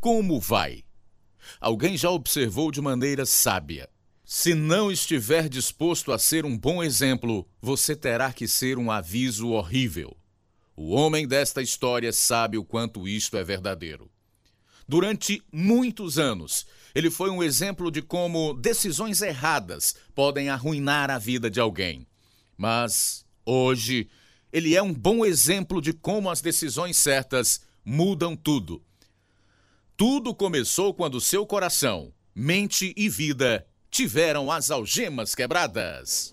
como vai? Alguém já observou de maneira sábia. Se não estiver disposto a ser um bom exemplo, você terá que ser um aviso horrível. O homem desta história sabe o quanto isto é verdadeiro. Durante muitos anos, ele foi um exemplo de como decisões erradas podem arruinar a vida de alguém. Mas, hoje, ele é um bom exemplo de como as decisões certas mudam tudo. Tudo começou quando seu coração, mente e vida tiveram as algemas quebradas.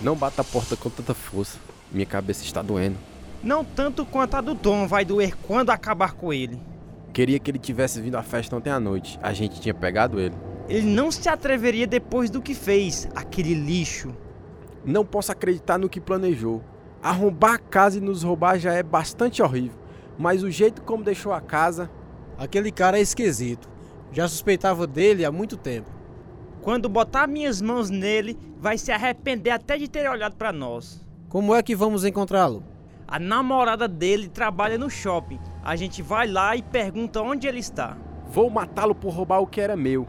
Não bata a porta com tanta força. Minha cabeça está doendo. Não tanto quanto a do Tom vai doer quando acabar com ele. Queria que ele tivesse vindo à festa ontem à noite. A gente tinha pegado ele. Ele não se atreveria depois do que fez, aquele lixo. Não posso acreditar no que planejou. Arrombar a casa e nos roubar já é bastante horrível. Mas o jeito como deixou a casa. Aquele cara é esquisito. Já suspeitava dele há muito tempo. Quando botar minhas mãos nele, vai se arrepender até de ter olhado para nós. Como é que vamos encontrá-lo? A namorada dele trabalha no shopping. A gente vai lá e pergunta onde ele está. Vou matá-lo por roubar o que era meu.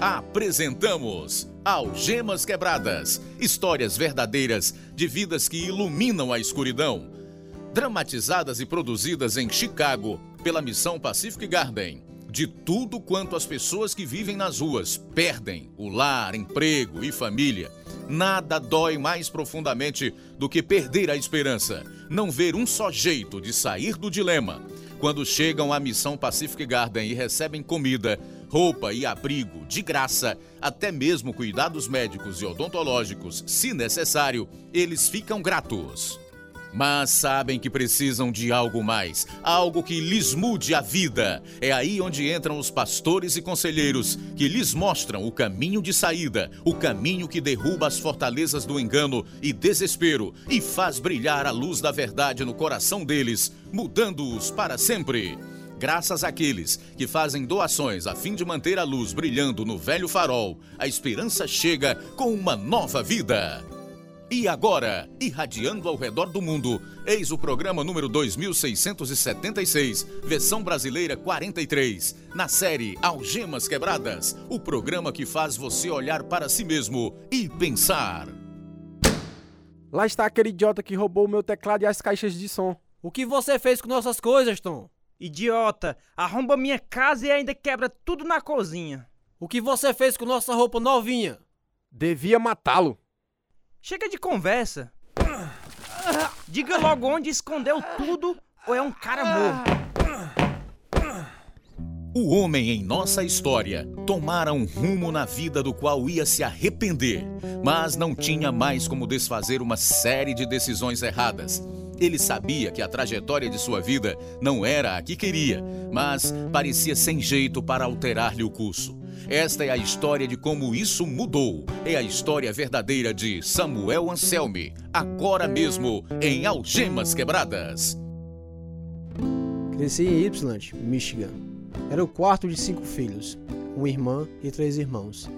Apresentamos Algemas Quebradas histórias verdadeiras de vidas que iluminam a escuridão. Dramatizadas e produzidas em Chicago pela Missão Pacific Garden. De tudo quanto as pessoas que vivem nas ruas perdem o lar, emprego e família. Nada dói mais profundamente do que perder a esperança, não ver um só jeito de sair do dilema. Quando chegam à Missão Pacific Garden e recebem comida, roupa e abrigo de graça, até mesmo cuidados médicos e odontológicos, se necessário, eles ficam gratos mas sabem que precisam de algo mais, algo que lhes mude a vida. É aí onde entram os pastores e conselheiros que lhes mostram o caminho de saída, o caminho que derruba as fortalezas do engano e desespero e faz brilhar a luz da verdade no coração deles, mudando-os para sempre. Graças àqueles que fazem doações a fim de manter a luz brilhando no velho farol, a esperança chega com uma nova vida. E agora, irradiando ao redor do mundo, eis o programa número 2676, versão brasileira 43, na série Algemas Quebradas, o programa que faz você olhar para si mesmo e pensar. Lá está aquele idiota que roubou o meu teclado e as caixas de som. O que você fez com nossas coisas, Tom? Idiota, arromba minha casa e ainda quebra tudo na cozinha. O que você fez com nossa roupa novinha? Devia matá-lo. Chega de conversa. Diga logo onde escondeu tudo ou é um cara morto. O homem em nossa história tomara um rumo na vida do qual ia se arrepender, mas não tinha mais como desfazer uma série de decisões erradas. Ele sabia que a trajetória de sua vida não era a que queria, mas parecia sem jeito para alterar-lhe o curso. Esta é a história de como isso mudou. É a história verdadeira de Samuel Anselme, agora mesmo em Algemas Quebradas. Cresci em Ypsilanti, Michigan. Era o quarto de cinco filhos, uma irmã e três irmãos.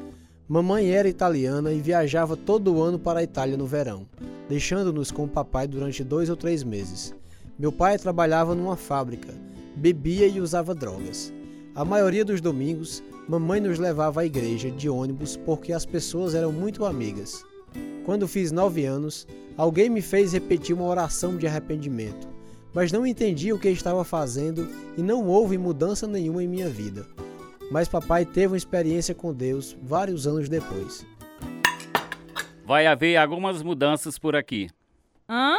Mamãe era italiana e viajava todo ano para a Itália no verão, deixando-nos com o papai durante dois ou três meses. Meu pai trabalhava numa fábrica, bebia e usava drogas. A maioria dos domingos, mamãe nos levava à igreja de ônibus porque as pessoas eram muito amigas. Quando fiz nove anos, alguém me fez repetir uma oração de arrependimento, mas não entendi o que estava fazendo e não houve mudança nenhuma em minha vida. Mas papai teve uma experiência com Deus vários anos depois. Vai haver algumas mudanças por aqui. Hã?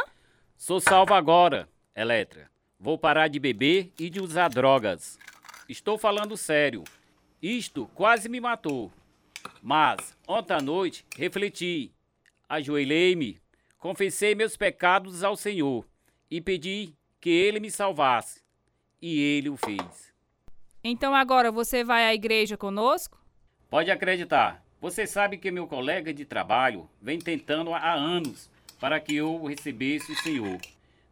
Sou salvo agora, Eletra. Vou parar de beber e de usar drogas. Estou falando sério. Isto quase me matou. Mas, ontem à noite, refleti, ajoelhei-me, confessei meus pecados ao Senhor e pedi que Ele me salvasse. E Ele o fez. Então agora você vai à igreja conosco? Pode acreditar. Você sabe que meu colega de trabalho vem tentando há anos para que eu recebesse o Senhor.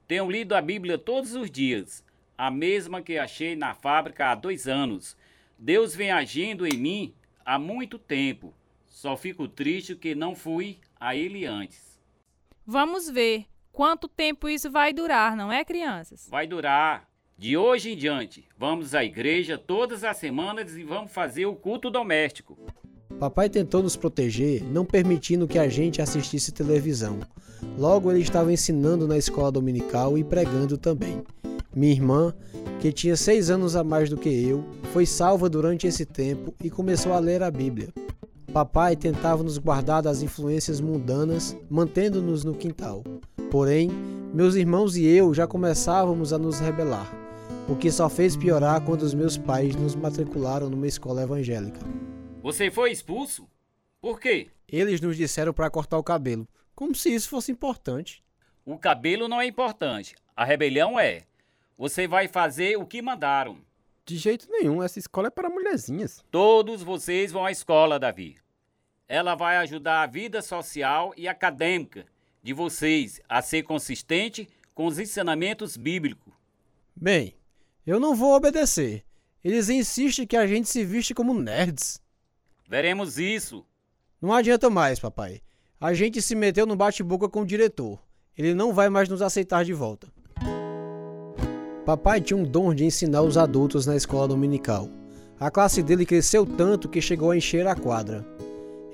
Tenho lido a Bíblia todos os dias, a mesma que achei na fábrica há dois anos. Deus vem agindo em mim há muito tempo. Só fico triste que não fui a ele antes. Vamos ver quanto tempo isso vai durar, não é, crianças? Vai durar. De hoje em diante, vamos à igreja todas as semanas e vamos fazer o culto doméstico. Papai tentou nos proteger, não permitindo que a gente assistisse televisão. Logo, ele estava ensinando na escola dominical e pregando também. Minha irmã, que tinha seis anos a mais do que eu, foi salva durante esse tempo e começou a ler a Bíblia. Papai tentava nos guardar das influências mundanas, mantendo-nos no quintal. Porém, meus irmãos e eu já começávamos a nos rebelar, o que só fez piorar quando os meus pais nos matricularam numa escola evangélica. Você foi expulso? Por quê? Eles nos disseram para cortar o cabelo, como se isso fosse importante. O cabelo não é importante, a rebelião é. Você vai fazer o que mandaram. De jeito nenhum, essa escola é para mulherzinhas. Todos vocês vão à escola, Davi. Ela vai ajudar a vida social e acadêmica de vocês a ser consistente com os ensinamentos bíblicos. Bem, eu não vou obedecer. Eles insistem que a gente se viste como nerds. Veremos isso. Não adianta mais, papai. A gente se meteu no bate-boca com o diretor. Ele não vai mais nos aceitar de volta. Papai tinha um dom de ensinar os adultos na escola dominical. A classe dele cresceu tanto que chegou a encher a quadra.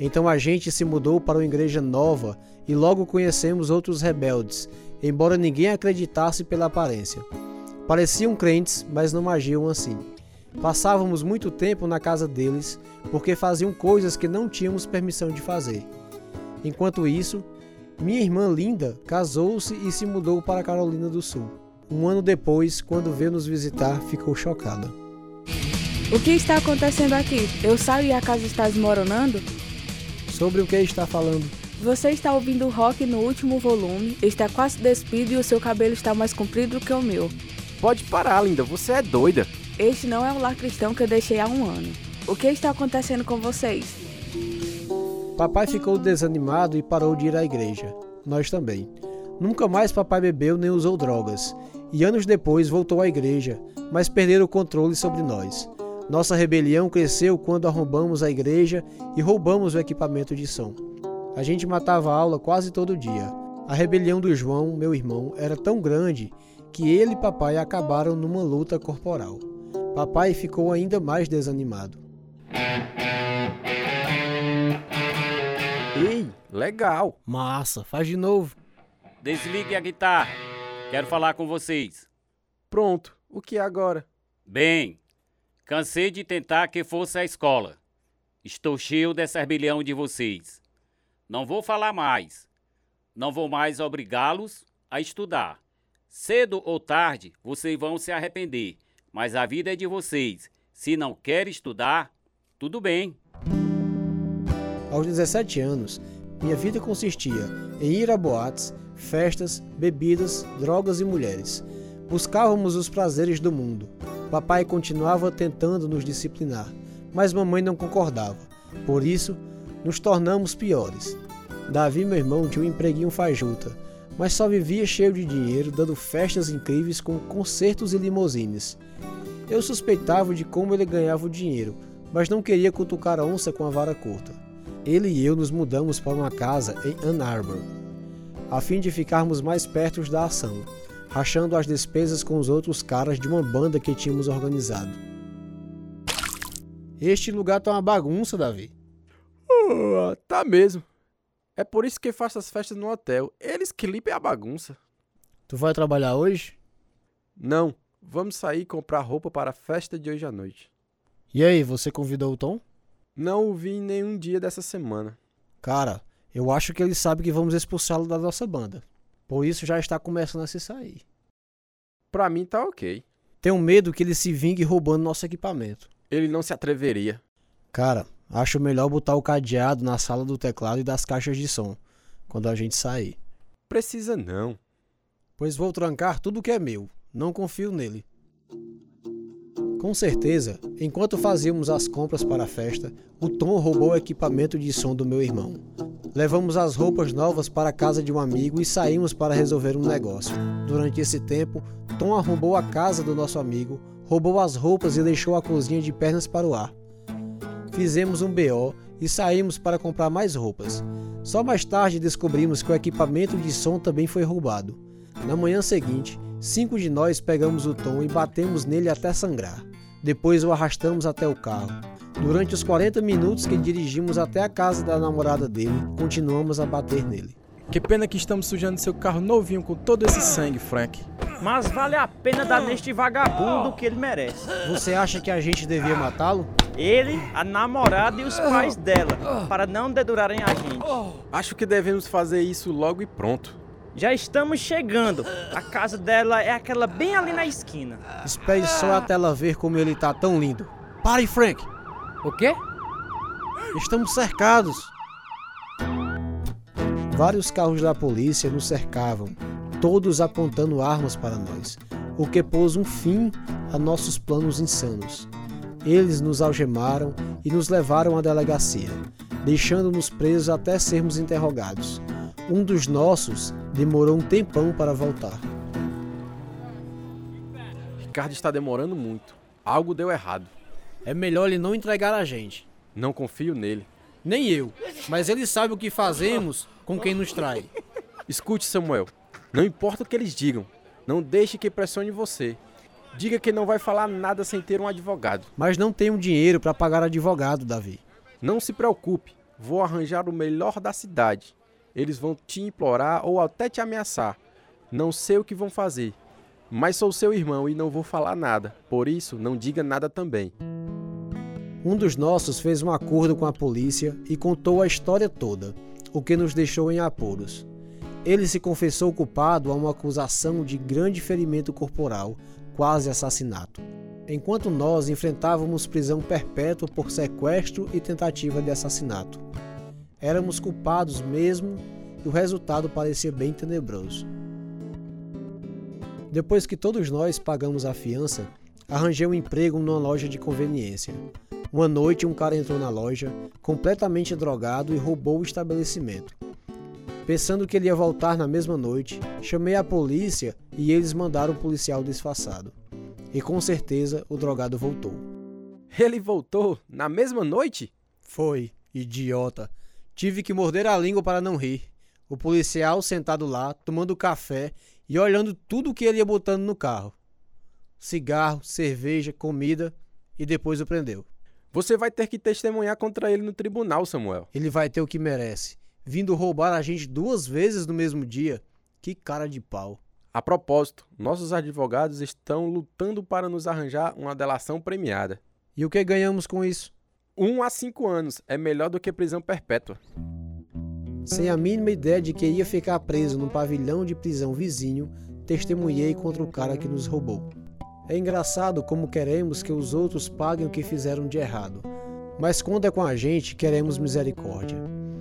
Então a gente se mudou para uma igreja nova e logo conhecemos outros rebeldes, embora ninguém acreditasse pela aparência. Pareciam crentes, mas não agiam assim. Passávamos muito tempo na casa deles porque faziam coisas que não tínhamos permissão de fazer. Enquanto isso, minha irmã Linda casou-se e se mudou para a Carolina do Sul. Um ano depois, quando veio nos visitar, ficou chocada. O que está acontecendo aqui? Eu saio e a casa está desmoronando? Sobre o que está falando? Você está ouvindo rock no último volume, está quase despido e o seu cabelo está mais comprido do que o meu. Pode parar, linda, você é doida. Este não é o lar cristão que eu deixei há um ano. O que está acontecendo com vocês? Papai ficou desanimado e parou de ir à igreja. Nós também. Nunca mais papai bebeu nem usou drogas. E anos depois voltou à igreja, mas perderam o controle sobre nós. Nossa rebelião cresceu quando arrombamos a igreja e roubamos o equipamento de som. A gente matava a aula quase todo dia. A rebelião do João, meu irmão, era tão grande que ele e papai acabaram numa luta corporal. Papai ficou ainda mais desanimado. Ei, legal. Massa, faz de novo. Desligue a guitarra. Quero falar com vocês. Pronto, o que é agora? Bem, cansei de tentar que fosse a escola. Estou cheio dessa rebelião de vocês. Não vou falar mais. Não vou mais obrigá-los a estudar. Cedo ou tarde, vocês vão se arrepender, mas a vida é de vocês. Se não quer estudar, tudo bem. Aos 17 anos, minha vida consistia em ir a boates, festas, bebidas, drogas e mulheres. Buscávamos os prazeres do mundo. Papai continuava tentando nos disciplinar, mas mamãe não concordava. Por isso, nos tornamos piores. Davi, meu irmão, tinha um empreguinho fajuta, mas só vivia cheio de dinheiro, dando festas incríveis com concertos e limousines. Eu suspeitava de como ele ganhava o dinheiro, mas não queria cutucar a onça com a vara curta. Ele e eu nos mudamos para uma casa em Ann Arbor, a fim de ficarmos mais perto da ação, rachando as despesas com os outros caras de uma banda que tínhamos organizado. Este lugar tá uma bagunça, Davi. Uh, tá mesmo. É por isso que faço as festas no hotel. Eles que limpem a bagunça. Tu vai trabalhar hoje? Não, vamos sair e comprar roupa para a festa de hoje à noite. E aí, você convidou o Tom? Não o vi em nenhum dia dessa semana. Cara, eu acho que ele sabe que vamos expulsá-lo da nossa banda. Por isso já está começando a se sair. Pra mim tá ok. Tenho medo que ele se vingue roubando nosso equipamento. Ele não se atreveria. Cara, acho melhor botar o cadeado na sala do teclado e das caixas de som, quando a gente sair. Precisa não. Pois vou trancar tudo que é meu. Não confio nele. Com certeza, enquanto fazíamos as compras para a festa, o Tom roubou o equipamento de som do meu irmão. Levamos as roupas novas para a casa de um amigo e saímos para resolver um negócio. Durante esse tempo, Tom arrombou a casa do nosso amigo, roubou as roupas e deixou a cozinha de pernas para o ar. Fizemos um BO e saímos para comprar mais roupas. Só mais tarde descobrimos que o equipamento de som também foi roubado. Na manhã seguinte, cinco de nós pegamos o Tom e batemos nele até sangrar. Depois o arrastamos até o carro. Durante os 40 minutos que dirigimos até a casa da namorada dele, continuamos a bater nele. Que pena que estamos sujando seu carro novinho com todo esse sangue, Frank. Mas vale a pena dar neste vagabundo o que ele merece. Você acha que a gente devia matá-lo? Ele, a namorada e os pais dela, para não dedurarem a gente. Acho que devemos fazer isso logo e pronto. Já estamos chegando. A casa dela é aquela bem ali na esquina. Espere só até ela ver como ele tá tão lindo. Pare, Frank! O quê? Estamos cercados. Vários carros da polícia nos cercavam, todos apontando armas para nós, o que pôs um fim a nossos planos insanos. Eles nos algemaram e nos levaram à delegacia, deixando-nos presos até sermos interrogados. Um dos nossos demorou um tempão para voltar. Ricardo está demorando muito. Algo deu errado. É melhor ele não entregar a gente. Não confio nele. Nem eu, mas ele sabe o que fazemos com quem nos trai. Escute, Samuel. Não importa o que eles digam. Não deixe que pressione você. Diga que não vai falar nada sem ter um advogado. Mas não tenho dinheiro para pagar advogado, Davi. Não se preocupe. Vou arranjar o melhor da cidade. Eles vão te implorar ou até te ameaçar. Não sei o que vão fazer. Mas sou seu irmão e não vou falar nada. Por isso, não diga nada também. Um dos nossos fez um acordo com a polícia e contou a história toda, o que nos deixou em apuros. Ele se confessou culpado a uma acusação de grande ferimento corporal, quase assassinato, enquanto nós enfrentávamos prisão perpétua por sequestro e tentativa de assassinato. Éramos culpados mesmo e o resultado parecia bem tenebroso. Depois que todos nós pagamos a fiança, arranjei um emprego numa loja de conveniência. Uma noite, um cara entrou na loja, completamente drogado, e roubou o estabelecimento. Pensando que ele ia voltar na mesma noite, chamei a polícia e eles mandaram o policial disfarçado. E com certeza o drogado voltou. Ele voltou na mesma noite? Foi, idiota. Tive que morder a língua para não rir. O policial sentado lá, tomando café e olhando tudo o que ele ia botando no carro: cigarro, cerveja, comida e depois o prendeu. Você vai ter que testemunhar contra ele no tribunal, Samuel. Ele vai ter o que merece. Vindo roubar a gente duas vezes no mesmo dia. Que cara de pau. A propósito, nossos advogados estão lutando para nos arranjar uma delação premiada. E o que ganhamos com isso? Um a cinco anos é melhor do que prisão perpétua. Sem a mínima ideia de que ia ficar preso num pavilhão de prisão vizinho, testemunhei contra o cara que nos roubou. É engraçado como queremos que os outros paguem o que fizeram de errado, mas quando é com a gente, queremos misericórdia.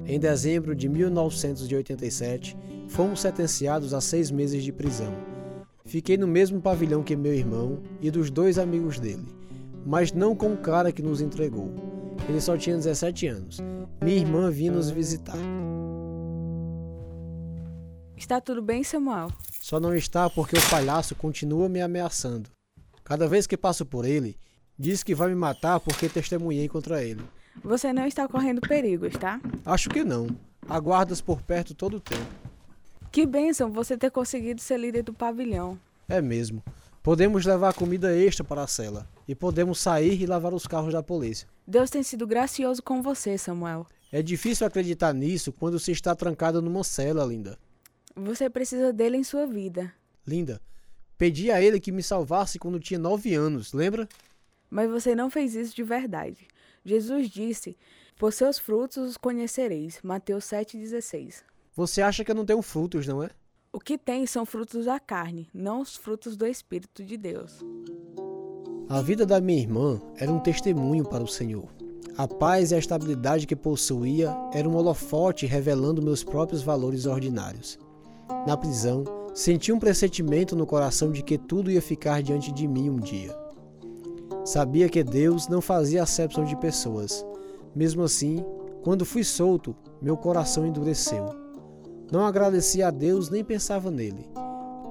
Em dezembro de 1987, fomos sentenciados a seis meses de prisão. Fiquei no mesmo pavilhão que meu irmão e dos dois amigos dele, mas não com o cara que nos entregou. Ele só tinha 17 anos. Minha irmã vinha nos visitar. Está tudo bem, Samuel? Só não está porque o palhaço continua me ameaçando. Cada vez que passo por ele, diz que vai me matar porque testemunhei contra ele. Você não está correndo perigo, está? Acho que não. Aguardas por perto todo o tempo. Que bênção você ter conseguido ser líder do pavilhão. É mesmo. Podemos levar comida extra para a cela. E podemos sair e lavar os carros da polícia. Deus tem sido gracioso com você, Samuel. É difícil acreditar nisso quando se está trancado numa cela, Linda. Você precisa dele em sua vida. Linda, Pedi a ele que me salvasse quando tinha nove anos, lembra? Mas você não fez isso de verdade. Jesus disse: Por seus frutos os conhecereis. Mateus 7,16. Você acha que eu não tenho frutos, não é? O que tem são frutos da carne, não os frutos do Espírito de Deus. A vida da minha irmã era um testemunho para o Senhor. A paz e a estabilidade que possuía era um holofote revelando meus próprios valores ordinários. Na prisão, Senti um pressentimento no coração de que tudo ia ficar diante de mim um dia. Sabia que Deus não fazia acepção de pessoas. Mesmo assim, quando fui solto, meu coração endureceu. Não agradecia a Deus nem pensava nele.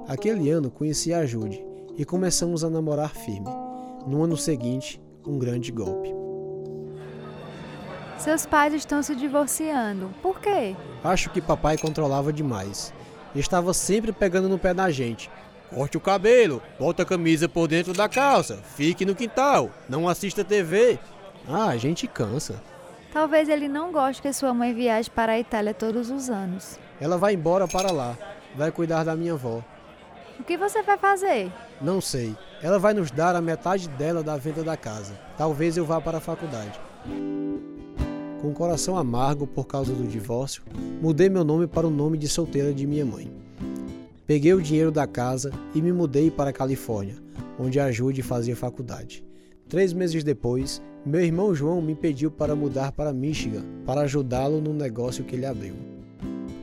Aquele ano conheci a Jude e começamos a namorar firme. No ano seguinte, um grande golpe. Seus pais estão se divorciando. Por quê? Acho que papai controlava demais. Estava sempre pegando no pé da gente. Corte o cabelo, bota a camisa por dentro da calça, fique no quintal, não assista TV. Ah, a gente cansa. Talvez ele não goste que sua mãe viaje para a Itália todos os anos. Ela vai embora para lá, vai cuidar da minha avó. O que você vai fazer? Não sei. Ela vai nos dar a metade dela da venda da casa. Talvez eu vá para a faculdade. Com o coração amargo por causa do divórcio, mudei meu nome para o nome de solteira de minha mãe. Peguei o dinheiro da casa e me mudei para a Califórnia, onde a Jude fazia faculdade. Três meses depois, meu irmão João me pediu para mudar para Michigan para ajudá-lo no negócio que ele abriu.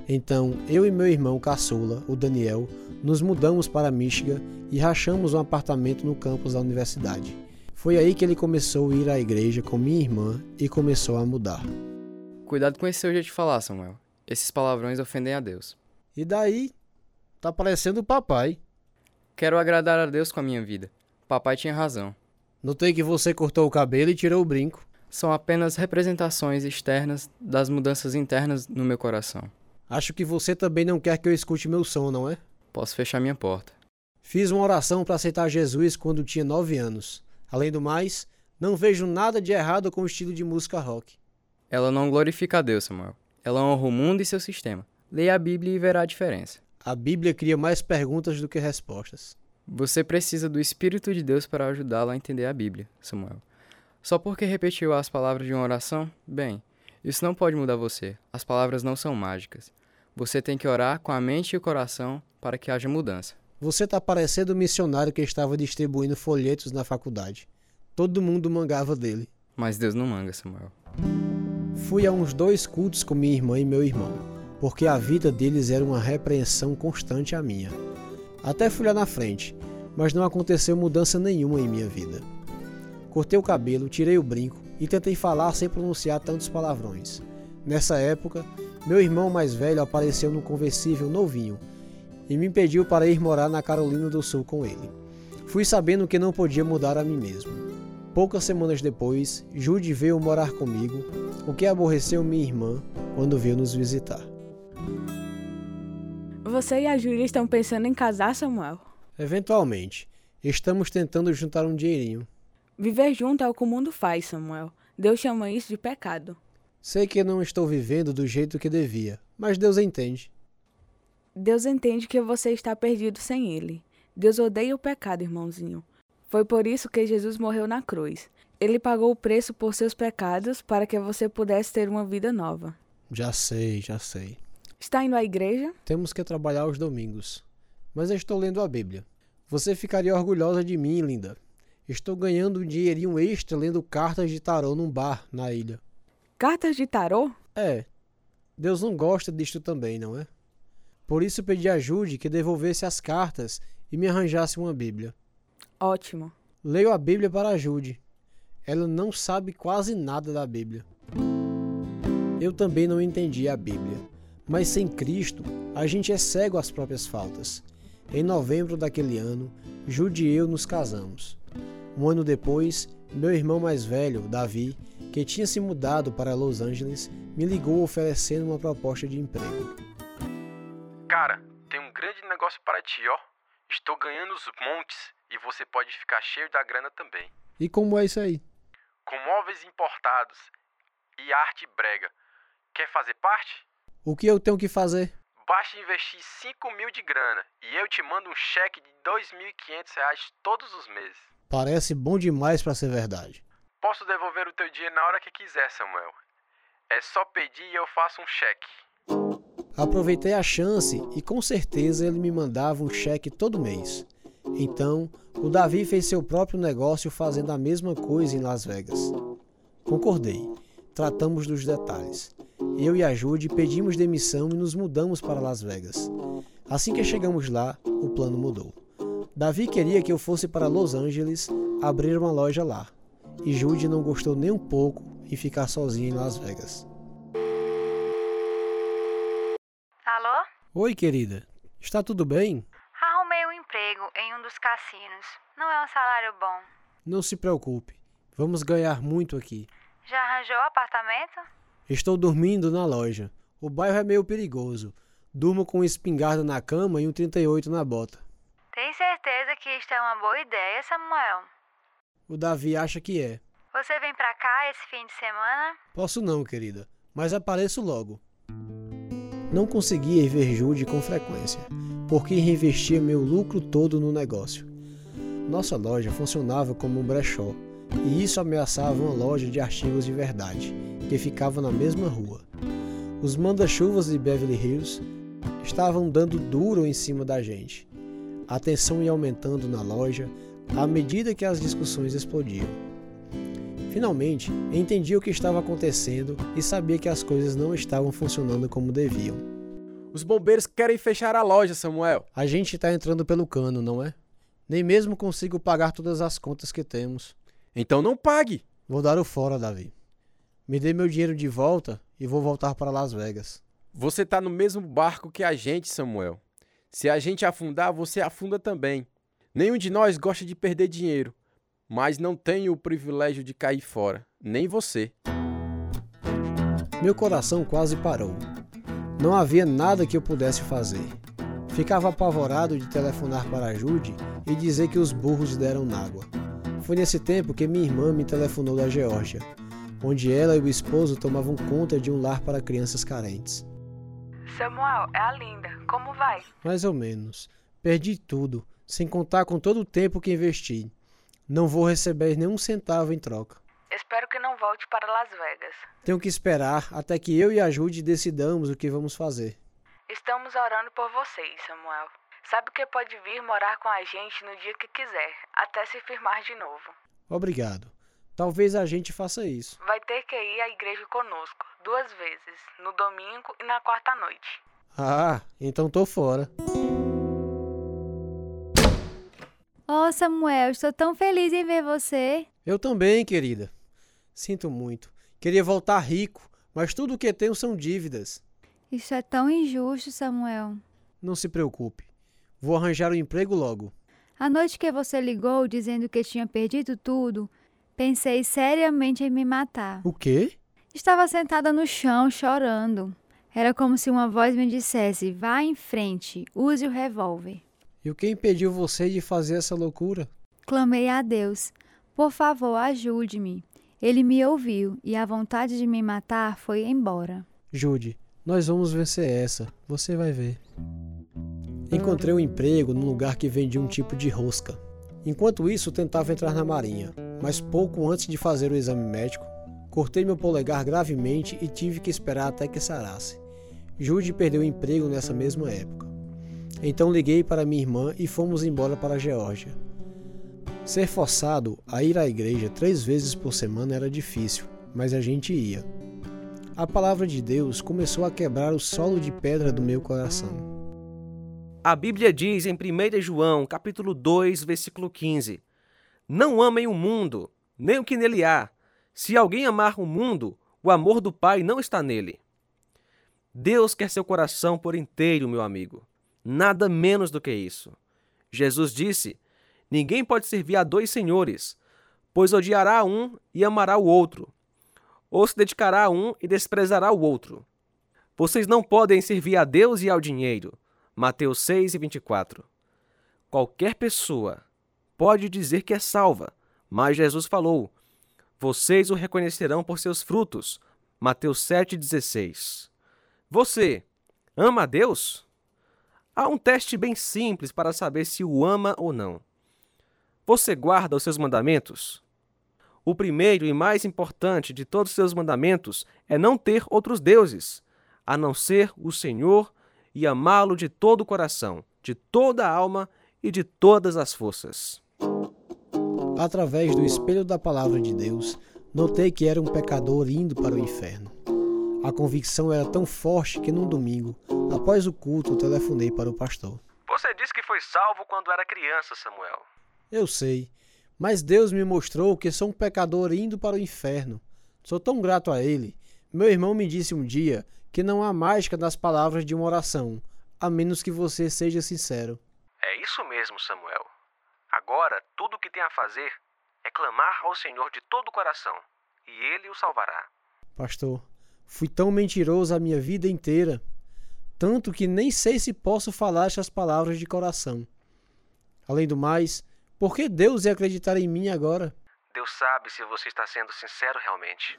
Então, eu e meu irmão caçula, o Daniel, nos mudamos para Michigan e rachamos um apartamento no campus da universidade. Foi aí que ele começou a ir à igreja com minha irmã e começou a mudar. Cuidado com esse seu jeito de falar, Samuel. Esses palavrões ofendem a Deus. E daí? Tá parecendo o papai. Quero agradar a Deus com a minha vida. Papai tinha razão. Notei que você cortou o cabelo e tirou o brinco. São apenas representações externas das mudanças internas no meu coração. Acho que você também não quer que eu escute meu som, não é? Posso fechar minha porta. Fiz uma oração para aceitar Jesus quando tinha nove anos. Além do mais, não vejo nada de errado com o estilo de música rock. Ela não glorifica a Deus, Samuel. Ela honra o mundo e seu sistema. Leia a Bíblia e verá a diferença. A Bíblia cria mais perguntas do que respostas. Você precisa do Espírito de Deus para ajudá-la a entender a Bíblia, Samuel. Só porque repetiu as palavras de uma oração? Bem, isso não pode mudar você. As palavras não são mágicas. Você tem que orar com a mente e o coração para que haja mudança. Você tá parecendo o missionário que estava distribuindo folhetos na faculdade. Todo mundo mangava dele. Mas Deus não manga, Samuel. Fui a uns dois cultos com minha irmã e meu irmão, porque a vida deles era uma repreensão constante à minha. Até fui lá na frente, mas não aconteceu mudança nenhuma em minha vida. Cortei o cabelo, tirei o brinco e tentei falar sem pronunciar tantos palavrões. Nessa época, meu irmão mais velho apareceu num conversível novinho e me pediu para ir morar na Carolina do Sul com ele. Fui sabendo que não podia mudar a mim mesmo. Poucas semanas depois, Jude veio morar comigo, o que aborreceu minha irmã quando veio nos visitar. Você e a Júlia estão pensando em casar, Samuel? Eventualmente, estamos tentando juntar um dinheirinho. Viver junto é o que o mundo faz, Samuel. Deus chama isso de pecado. Sei que não estou vivendo do jeito que devia, mas Deus entende. Deus entende que você está perdido sem Ele. Deus odeia o pecado, irmãozinho. Foi por isso que Jesus morreu na cruz. Ele pagou o preço por seus pecados para que você pudesse ter uma vida nova. Já sei, já sei. Está indo à igreja? Temos que trabalhar aos domingos. Mas eu estou lendo a Bíblia. Você ficaria orgulhosa de mim, linda. Estou ganhando um dinheirinho extra lendo cartas de tarô num bar na ilha. Cartas de tarô? É. Deus não gosta disto também, não é? Por isso pedi a Jude que devolvesse as cartas e me arranjasse uma Bíblia. Ótimo. Leio a Bíblia para a Jude. Ela não sabe quase nada da Bíblia. Eu também não entendi a Bíblia, mas sem Cristo a gente é cego às próprias faltas. Em novembro daquele ano, Jude e eu nos casamos. Um ano depois, meu irmão mais velho, Davi, que tinha se mudado para Los Angeles, me ligou oferecendo uma proposta de emprego. Cara, tem um grande negócio para ti, ó. Estou ganhando os montes e você pode ficar cheio da grana também. E como é isso aí? Com móveis importados e arte brega. Quer fazer parte? O que eu tenho que fazer? Basta investir 5 mil de grana e eu te mando um cheque de 2.500 reais todos os meses. Parece bom demais para ser verdade. Posso devolver o teu dinheiro na hora que quiser, Samuel. É só pedir e eu faço um cheque. Aproveitei a chance e com certeza ele me mandava um cheque todo mês. Então, o Davi fez seu próprio negócio fazendo a mesma coisa em Las Vegas. Concordei. Tratamos dos detalhes. Eu e a Jude pedimos demissão e nos mudamos para Las Vegas. Assim que chegamos lá, o plano mudou. Davi queria que eu fosse para Los Angeles abrir uma loja lá. E Jude não gostou nem um pouco em ficar sozinha em Las Vegas. Alô? Oi, querida. Está tudo bem? Arrumei um emprego em um dos cassinos. Não é um salário bom. Não se preocupe, vamos ganhar muito aqui. Já arranjou apartamento? Estou dormindo na loja. O bairro é meio perigoso. Durmo com uma espingarda na cama e um 38 na bota. Tem certeza que isto é uma boa ideia, Samuel? O Davi acha que é. Você vem pra cá esse fim de semana? Posso não, querida, mas apareço logo. Não conseguia ir ver Jude com frequência, porque reinvestia meu lucro todo no negócio. Nossa loja funcionava como um brechó, e isso ameaçava uma loja de artigos de verdade, que ficava na mesma rua. Os manda-chuvas de Beverly Hills estavam dando duro em cima da gente. A tensão ia aumentando na loja à medida que as discussões explodiam. Finalmente, entendi o que estava acontecendo e sabia que as coisas não estavam funcionando como deviam. Os bombeiros querem fechar a loja, Samuel. A gente está entrando pelo cano, não é? Nem mesmo consigo pagar todas as contas que temos. Então não pague. Vou dar o fora, Davi. Me dê meu dinheiro de volta e vou voltar para Las Vegas. Você está no mesmo barco que a gente, Samuel. Se a gente afundar, você afunda também. Nenhum de nós gosta de perder dinheiro, mas não tenho o privilégio de cair fora, nem você. Meu coração quase parou. Não havia nada que eu pudesse fazer. Ficava apavorado de telefonar para a Jude e dizer que os burros deram água. Foi nesse tempo que minha irmã me telefonou da Geórgia, onde ela e o esposo tomavam conta de um lar para crianças carentes. Samuel, é a Linda. Como vai? Mais ou menos. Perdi tudo, sem contar com todo o tempo que investi. Não vou receber nenhum centavo em troca. Espero que não volte para Las Vegas. Tenho que esperar até que eu e a Jude decidamos o que vamos fazer. Estamos orando por vocês, Samuel. Sabe que pode vir morar com a gente no dia que quiser, até se firmar de novo. Obrigado. Talvez a gente faça isso. Vai ter que ir à igreja conosco, duas vezes, no domingo e na quarta noite. Ah, então tô fora. Oh, Samuel, estou tão feliz em ver você. Eu também, querida. Sinto muito. Queria voltar rico, mas tudo o que tenho são dívidas. Isso é tão injusto, Samuel. Não se preocupe. Vou arranjar um emprego logo. A noite que você ligou dizendo que tinha perdido tudo, pensei seriamente em me matar. O quê? Estava sentada no chão, chorando. Era como se uma voz me dissesse: vá em frente, use o revólver. E o que impediu você de fazer essa loucura? Clamei a Deus: por favor, ajude-me. Ele me ouviu e a vontade de me matar foi embora. Jude, nós vamos vencer essa. Você vai ver. Encontrei um emprego num lugar que vendia um tipo de rosca. Enquanto isso, tentava entrar na marinha, mas pouco antes de fazer o exame médico, cortei meu polegar gravemente e tive que esperar até que sarasse. Jude perdeu o emprego nessa mesma época. Então liguei para minha irmã e fomos embora para a Geórgia. Ser forçado a ir à igreja três vezes por semana era difícil, mas a gente ia. A palavra de Deus começou a quebrar o solo de pedra do meu coração. A Bíblia diz em 1 João, capítulo 2, versículo 15: Não amem o mundo, nem o que nele há. Se alguém amar o mundo, o amor do Pai não está nele. Deus quer seu coração por inteiro, meu amigo. Nada menos do que isso. Jesus disse: Ninguém pode servir a dois senhores, pois odiará um e amará o outro, ou se dedicará a um e desprezará o outro. Vocês não podem servir a Deus e ao dinheiro. Mateus 6 e 24. Qualquer pessoa pode dizer que é salva, mas Jesus falou: Vocês o reconhecerão por seus frutos. Mateus 7,16. Você ama a Deus? Há um teste bem simples para saber se o ama ou não. Você guarda os seus mandamentos? O primeiro e mais importante de todos os seus mandamentos é não ter outros deuses, a não ser o Senhor e amá-lo de todo o coração, de toda a alma e de todas as forças. Através do espelho da palavra de Deus, notei que era um pecador indo para o inferno. A convicção era tão forte que num domingo, após o culto, telefonei para o pastor. Você disse que foi salvo quando era criança, Samuel. Eu sei, mas Deus me mostrou que sou um pecador indo para o inferno. Sou tão grato a Ele. Meu irmão me disse um dia que não há mágica nas palavras de uma oração, a menos que você seja sincero. É isso mesmo, Samuel. Agora, tudo o que tem a fazer é clamar ao Senhor de todo o coração, e ele o salvará. Pastor, fui tão mentiroso a minha vida inteira, tanto que nem sei se posso falar estas palavras de coração. Além do mais, por que Deus ia acreditar em mim agora? Deus sabe se você está sendo sincero realmente.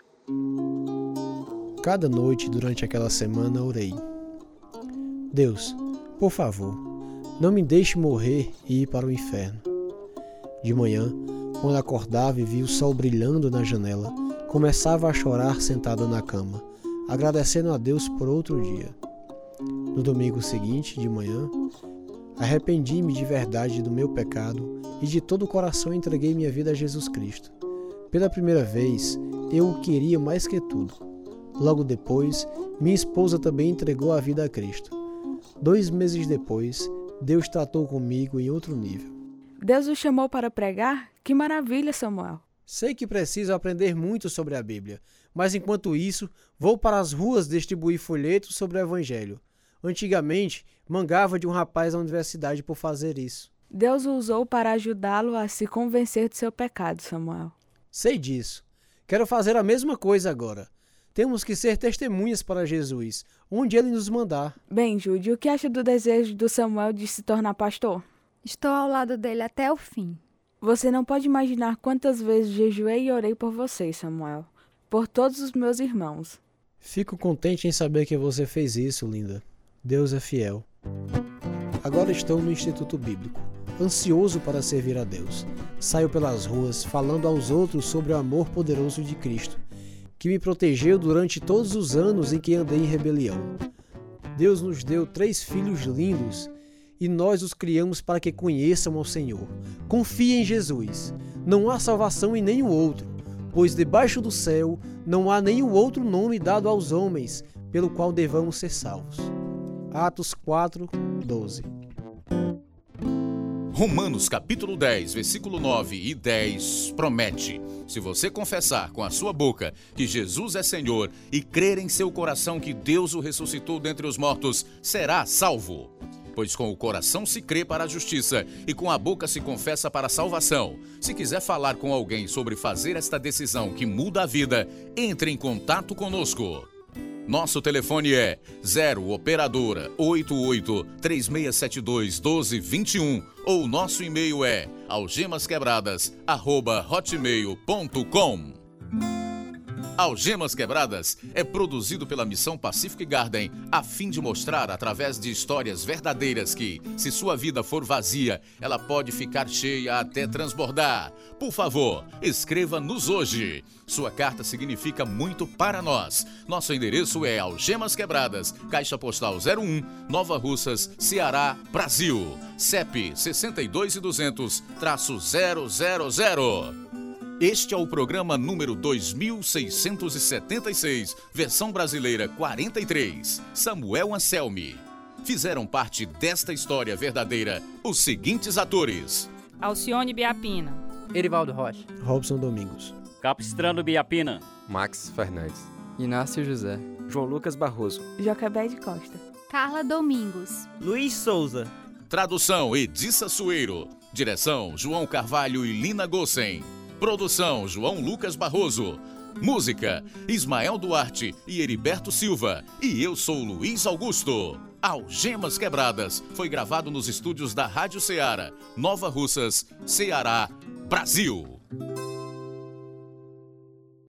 Cada noite durante aquela semana orei. Deus, por favor, não me deixe morrer e ir para o inferno. De manhã, quando acordava e via o sol brilhando na janela, começava a chorar sentada na cama, agradecendo a Deus por outro dia. No domingo seguinte, de manhã, arrependi-me de verdade do meu pecado e de todo o coração entreguei minha vida a Jesus Cristo. Pela primeira vez, eu o queria mais que tudo. Logo depois, minha esposa também entregou a vida a Cristo. Dois meses depois, Deus tratou comigo em outro nível. Deus o chamou para pregar? Que maravilha, Samuel! Sei que preciso aprender muito sobre a Bíblia, mas enquanto isso, vou para as ruas distribuir folhetos sobre o Evangelho. Antigamente, mangava de um rapaz na universidade por fazer isso. Deus o usou para ajudá-lo a se convencer do seu pecado, Samuel. Sei disso. Quero fazer a mesma coisa agora. Temos que ser testemunhas para Jesus, onde ele nos mandar. Bem, Jude, o que acha do desejo do Samuel de se tornar pastor? Estou ao lado dele até o fim. Você não pode imaginar quantas vezes jejuei e orei por você, Samuel. Por todos os meus irmãos. Fico contente em saber que você fez isso, linda. Deus é fiel. Agora estou no Instituto Bíblico, ansioso para servir a Deus. Saio pelas ruas falando aos outros sobre o amor poderoso de Cristo, que me protegeu durante todos os anos em que andei em rebelião. Deus nos deu três filhos lindos e nós os criamos para que conheçam ao Senhor. Confie em Jesus. Não há salvação em nenhum outro, pois debaixo do céu não há nenhum outro nome dado aos homens pelo qual devamos ser salvos. Atos 4, 12. Romanos capítulo 10, versículo 9 e 10 promete: Se você confessar com a sua boca que Jesus é Senhor e crer em seu coração que Deus o ressuscitou dentre os mortos, será salvo. Pois com o coração se crê para a justiça e com a boca se confessa para a salvação. Se quiser falar com alguém sobre fazer esta decisão que muda a vida, entre em contato conosco. Nosso telefone é 0 operadora 88 3672 1221 ou nosso e-mail é algemasquebradas@hotmail.com. Algemas Quebradas é produzido pela Missão Pacific Garden a fim de mostrar através de histórias verdadeiras que, se sua vida for vazia, ela pode ficar cheia até transbordar. Por favor, escreva-nos hoje. Sua carta significa muito para nós. Nosso endereço é Algemas Quebradas, Caixa Postal 01, Nova Russas, Ceará, Brasil. CEP 62 e 200 000. Este é o programa número 2676, versão brasileira 43. Samuel Anselmi. Fizeram parte desta história verdadeira os seguintes atores: Alcione Biapina, Erivaldo Rocha, Robson Domingos, Capistrano Biapina, Max Fernandes, Inácio José, João Lucas Barroso, Jocabé de Costa, Carla Domingos, Luiz Souza, Tradução Edissa Sueiro. Direção João Carvalho e Lina Gossen. Produção João Lucas Barroso. Música Ismael Duarte e Heriberto Silva. E eu sou Luiz Augusto. Algemas Quebradas foi gravado nos estúdios da Rádio Ceará, Nova Russas, Ceará, Brasil.